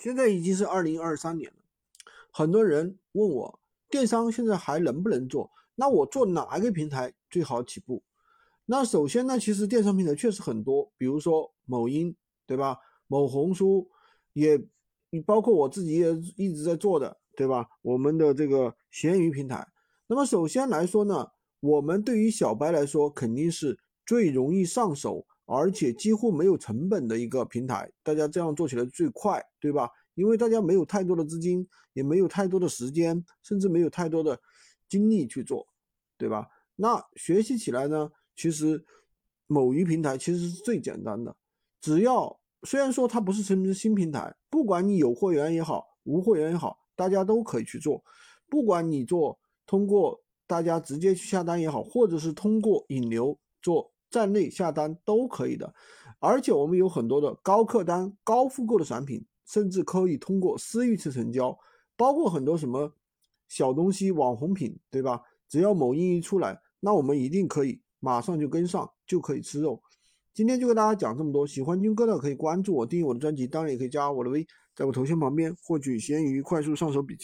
现在已经是二零二三年了，很多人问我电商现在还能不能做？那我做哪一个平台最好起步？那首先呢，其实电商平台确实很多，比如说某音，对吧？某红书也，你包括我自己也一直在做的，对吧？我们的这个闲鱼平台。那么首先来说呢，我们对于小白来说肯定是最容易上手。而且几乎没有成本的一个平台，大家这样做起来最快，对吧？因为大家没有太多的资金，也没有太多的时间，甚至没有太多的精力去做，对吧？那学习起来呢，其实某鱼平台其实是最简单的，只要虽然说它不是什么新平台，不管你有货源也好，无货源也好，大家都可以去做。不管你做通过大家直接去下单也好，或者是通过引流做。站内下单都可以的，而且我们有很多的高客单、高复购的产品，甚至可以通过私域去成交，包括很多什么小东西、网红品，对吧？只要某音一出来，那我们一定可以马上就跟上，就可以吃肉。今天就跟大家讲这么多，喜欢军哥的可以关注我、订阅我的专辑，当然也可以加我的微，在我头像旁边获取闲鱼快速上手笔记。